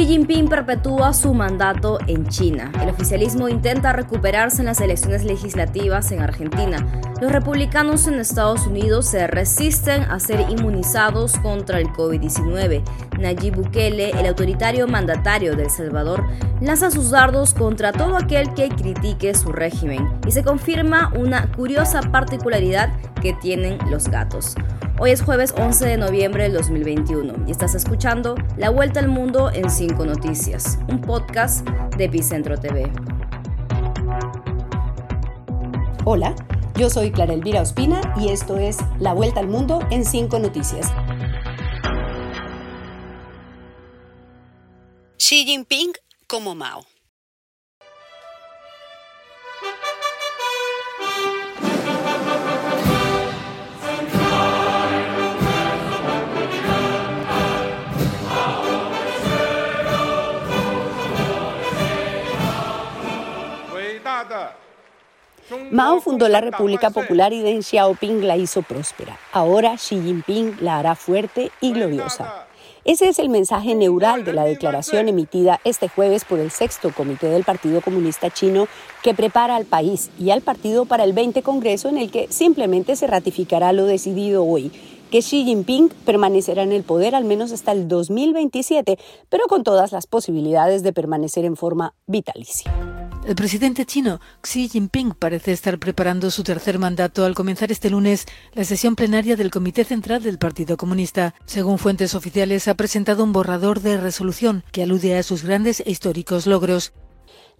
Xi Jinping perpetúa su mandato en China. El oficialismo intenta recuperarse en las elecciones legislativas en Argentina. Los republicanos en Estados Unidos se resisten a ser inmunizados contra el COVID-19. Nayib Bukele, el autoritario mandatario de El Salvador, lanza sus dardos contra todo aquel que critique su régimen y se confirma una curiosa particularidad que tienen los gatos. Hoy es jueves 11 de noviembre del 2021 y estás escuchando La Vuelta al Mundo en 5 Noticias, un podcast de Epicentro TV. Hola, yo soy Clara Elvira Ospina y esto es La Vuelta al Mundo en 5 Noticias. Xi Jinping como Mao. Mao fundó la República Popular y Deng Xiaoping la hizo próspera. Ahora Xi Jinping la hará fuerte y gloriosa. Ese es el mensaje neural de la declaración emitida este jueves por el sexto comité del Partido Comunista Chino que prepara al país y al partido para el 20 Congreso en el que simplemente se ratificará lo decidido hoy, que Xi Jinping permanecerá en el poder al menos hasta el 2027, pero con todas las posibilidades de permanecer en forma vitalicia. El presidente chino Xi Jinping parece estar preparando su tercer mandato al comenzar este lunes la sesión plenaria del Comité Central del Partido Comunista. Según fuentes oficiales, ha presentado un borrador de resolución que alude a sus grandes e históricos logros.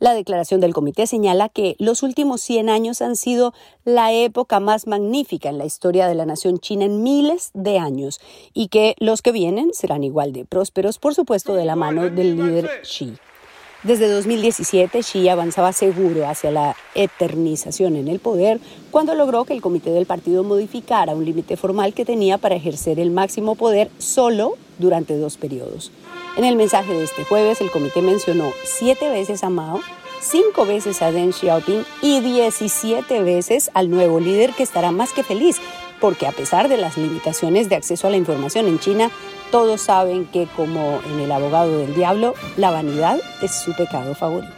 La declaración del comité señala que los últimos 100 años han sido la época más magnífica en la historia de la nación china en miles de años y que los que vienen serán igual de prósperos, por supuesto, de la mano del líder Xi. Desde 2017, Xi avanzaba seguro hacia la eternización en el poder cuando logró que el comité del partido modificara un límite formal que tenía para ejercer el máximo poder solo durante dos periodos. En el mensaje de este jueves, el comité mencionó siete veces a Mao, cinco veces a Deng Xiaoping y 17 veces al nuevo líder que estará más que feliz, porque a pesar de las limitaciones de acceso a la información en China, todos saben que, como en El abogado del diablo, la vanidad es su pecado favorito.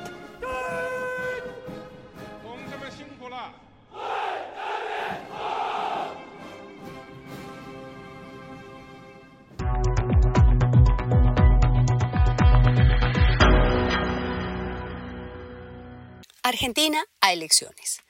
Argentina a elecciones.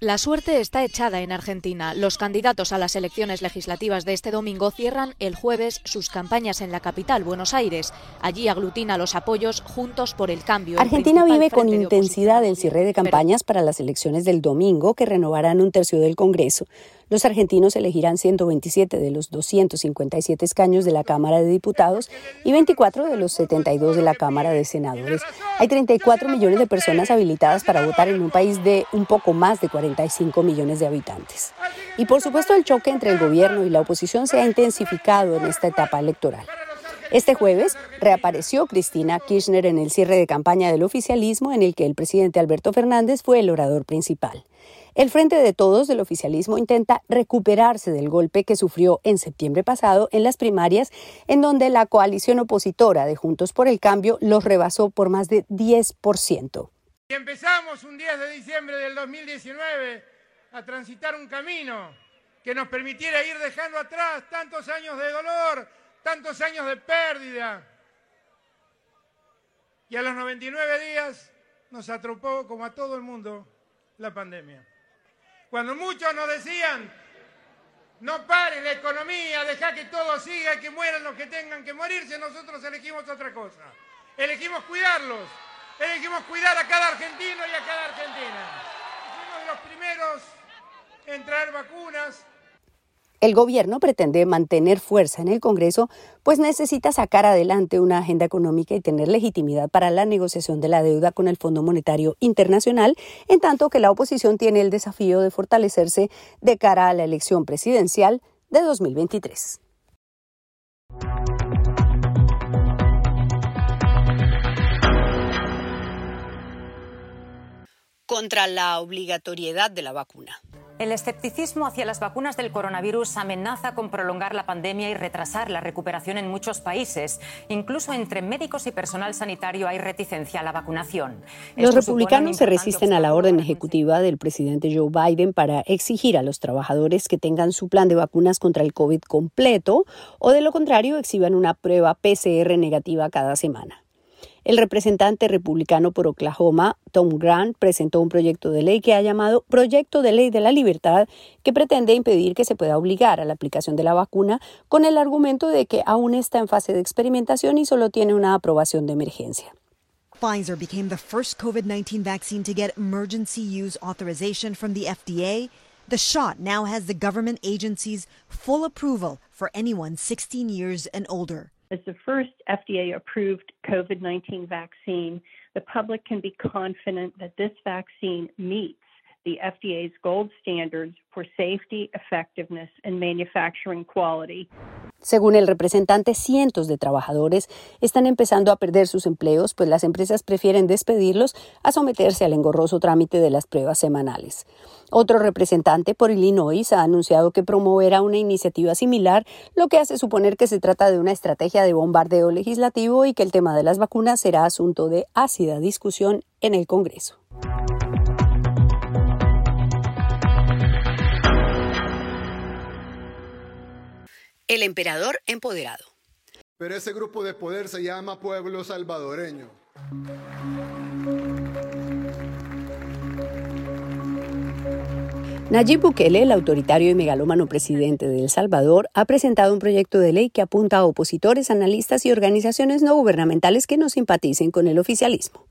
La suerte está echada en Argentina. Los candidatos a las elecciones legislativas de este domingo cierran el jueves sus campañas en la capital, Buenos Aires. Allí aglutina los apoyos Juntos por el Cambio. Argentina vive con intensidad el cierre de campañas para las elecciones del domingo que renovarán un tercio del Congreso. Los argentinos elegirán 127 de los 257 escaños de la Cámara de Diputados y 24 de los 72 de la Cámara de Senadores. Hay 34 millones de personas habilitadas para votar en un país de un poco más de 45 millones de habitantes. Y por supuesto el choque entre el gobierno y la oposición se ha intensificado en esta etapa electoral. Este jueves reapareció Cristina Kirchner en el cierre de campaña del oficialismo en el que el presidente Alberto Fernández fue el orador principal. El Frente de Todos del oficialismo intenta recuperarse del golpe que sufrió en septiembre pasado en las primarias, en donde la coalición opositora de Juntos por el Cambio los rebasó por más de 10%. Y empezamos un 10 de diciembre del 2019 a transitar un camino que nos permitiera ir dejando atrás tantos años de dolor, tantos años de pérdida. Y a los 99 días nos atropó, como a todo el mundo, la pandemia. Cuando muchos nos decían, no pare la economía, deja que todo siga, que mueran los que tengan que morirse, nosotros elegimos otra cosa. Elegimos cuidarlos, elegimos cuidar a cada argentino y a cada argentina. Fuimos de los primeros en traer vacunas, el gobierno pretende mantener fuerza en el Congreso, pues necesita sacar adelante una agenda económica y tener legitimidad para la negociación de la deuda con el Fondo Monetario Internacional, en tanto que la oposición tiene el desafío de fortalecerse de cara a la elección presidencial de 2023. Contra la obligatoriedad de la vacuna. El escepticismo hacia las vacunas del coronavirus amenaza con prolongar la pandemia y retrasar la recuperación en muchos países. Incluso entre médicos y personal sanitario hay reticencia a la vacunación. Los republicanos se resisten a la orden ejecutiva del presidente Joe Biden para exigir a los trabajadores que tengan su plan de vacunas contra el COVID completo o de lo contrario exhiban una prueba PCR negativa cada semana. El representante republicano por Oklahoma, Tom Grant, presentó un proyecto de ley que ha llamado Proyecto de Ley de la Libertad, que pretende impedir que se pueda obligar a la aplicación de la vacuna con el argumento de que aún está en fase de experimentación y solo tiene una aprobación de emergencia. Pfizer became the first COVID 19 vaccine to get emergency use authorization from the FDA. The shot now has the government agency's full approval for anyone 16 years and older. As the first FDA approved COVID 19 vaccine, the public can be confident that this vaccine meets the FDA's gold standards for safety, effectiveness, and manufacturing quality. Según el representante, cientos de trabajadores están empezando a perder sus empleos, pues las empresas prefieren despedirlos a someterse al engorroso trámite de las pruebas semanales. Otro representante por Illinois ha anunciado que promoverá una iniciativa similar, lo que hace suponer que se trata de una estrategia de bombardeo legislativo y que el tema de las vacunas será asunto de ácida discusión en el Congreso. El emperador empoderado. Pero ese grupo de poder se llama pueblo salvadoreño. Nayib Bukele, el autoritario y megalómano presidente de El Salvador, ha presentado un proyecto de ley que apunta a opositores, analistas y organizaciones no gubernamentales que no simpaticen con el oficialismo.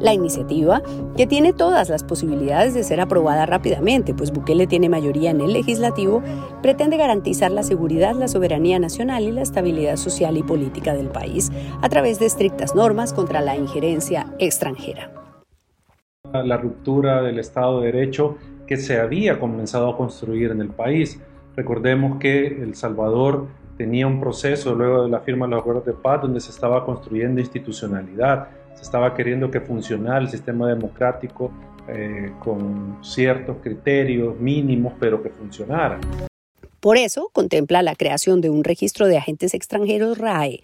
La iniciativa, que tiene todas las posibilidades de ser aprobada rápidamente, pues Bukele tiene mayoría en el legislativo, pretende garantizar la seguridad, la soberanía nacional y la estabilidad social y política del país a través de estrictas normas contra la injerencia extranjera. La ruptura del Estado de Derecho que se había comenzado a construir en el país. Recordemos que El Salvador tenía un proceso luego de la firma de los acuerdos de paz donde se estaba construyendo institucionalidad, se estaba queriendo que funcionara el sistema democrático eh, con ciertos criterios mínimos, pero que funcionara. Por eso contempla la creación de un registro de agentes extranjeros RAE,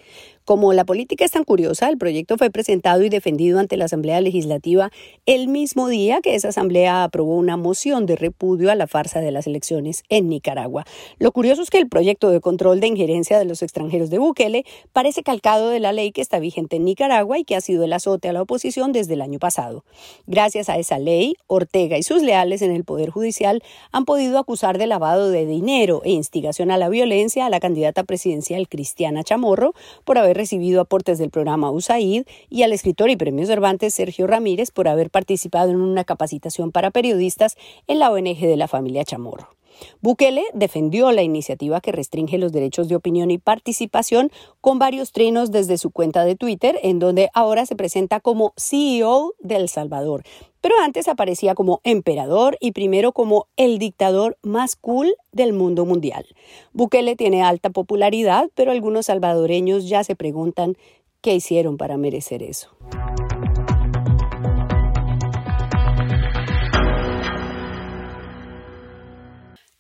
como la política es tan curiosa, el proyecto fue presentado y defendido ante la Asamblea Legislativa el mismo día que esa Asamblea aprobó una moción de repudio a la farsa de las elecciones en Nicaragua. Lo curioso es que el proyecto de control de injerencia de los extranjeros de Bukele parece calcado de la ley que está vigente en Nicaragua y que ha sido el azote a la oposición desde el año pasado. Gracias a esa ley, Ortega y sus leales en el Poder Judicial han podido acusar de lavado de dinero e instigación a la violencia a la candidata presidencial Cristiana Chamorro por haber recibido aportes del programa USAID y al escritor y premio Cervantes Sergio Ramírez por haber participado en una capacitación para periodistas en la ONG de la familia Chamorro. Bukele defendió la iniciativa que restringe los derechos de opinión y participación con varios trinos desde su cuenta de Twitter, en donde ahora se presenta como CEO de El Salvador, pero antes aparecía como emperador y primero como el dictador más cool del mundo mundial. Bukele tiene alta popularidad, pero algunos salvadoreños ya se preguntan qué hicieron para merecer eso.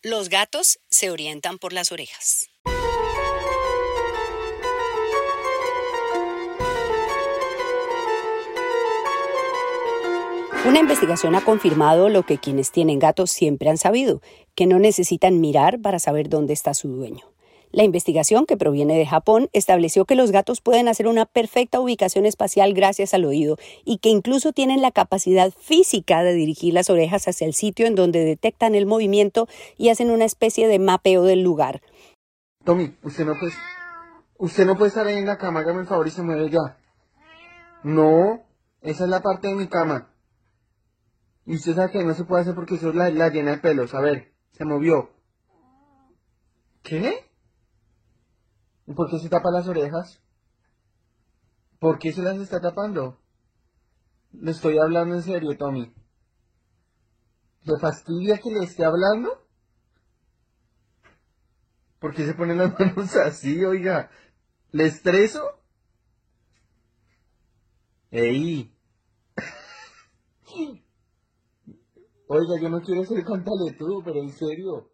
Los gatos se orientan por las orejas. Una investigación ha confirmado lo que quienes tienen gatos siempre han sabido, que no necesitan mirar para saber dónde está su dueño. La investigación, que proviene de Japón, estableció que los gatos pueden hacer una perfecta ubicación espacial gracias al oído y que incluso tienen la capacidad física de dirigir las orejas hacia el sitio en donde detectan el movimiento y hacen una especie de mapeo del lugar. Tommy, usted no puede, usted no puede estar ahí en la cama, hágame el favor y se mueve ya. No, esa es la parte de mi cama. Y usted sabe que no se puede hacer porque eso es la, la llena de pelos. A ver, se movió. ¿Qué? ¿Por qué se tapa las orejas? ¿Por qué se las está tapando? Le estoy hablando en serio, Tommy. ¿Le fastidia que le esté hablando? ¿Por qué se ponen las manos así, oiga? ¿Le estreso? ¡Ey! Oiga, yo no quiero ser cantaletudo, pero en serio.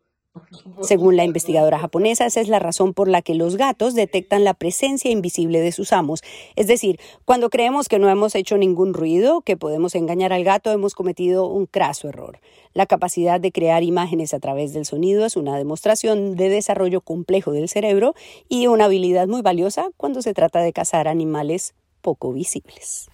Según la investigadora japonesa, esa es la razón por la que los gatos detectan la presencia invisible de sus amos. Es decir, cuando creemos que no hemos hecho ningún ruido, que podemos engañar al gato, hemos cometido un craso error. La capacidad de crear imágenes a través del sonido es una demostración de desarrollo complejo del cerebro y una habilidad muy valiosa cuando se trata de cazar animales poco visibles.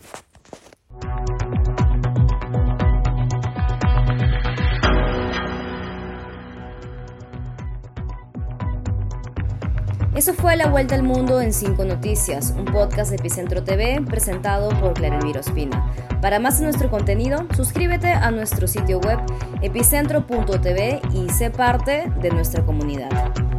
Eso fue La Vuelta al Mundo en 5 Noticias, un podcast de Epicentro TV presentado por Clara Elvira Ospina. Para más de nuestro contenido, suscríbete a nuestro sitio web epicentro.tv y sé parte de nuestra comunidad.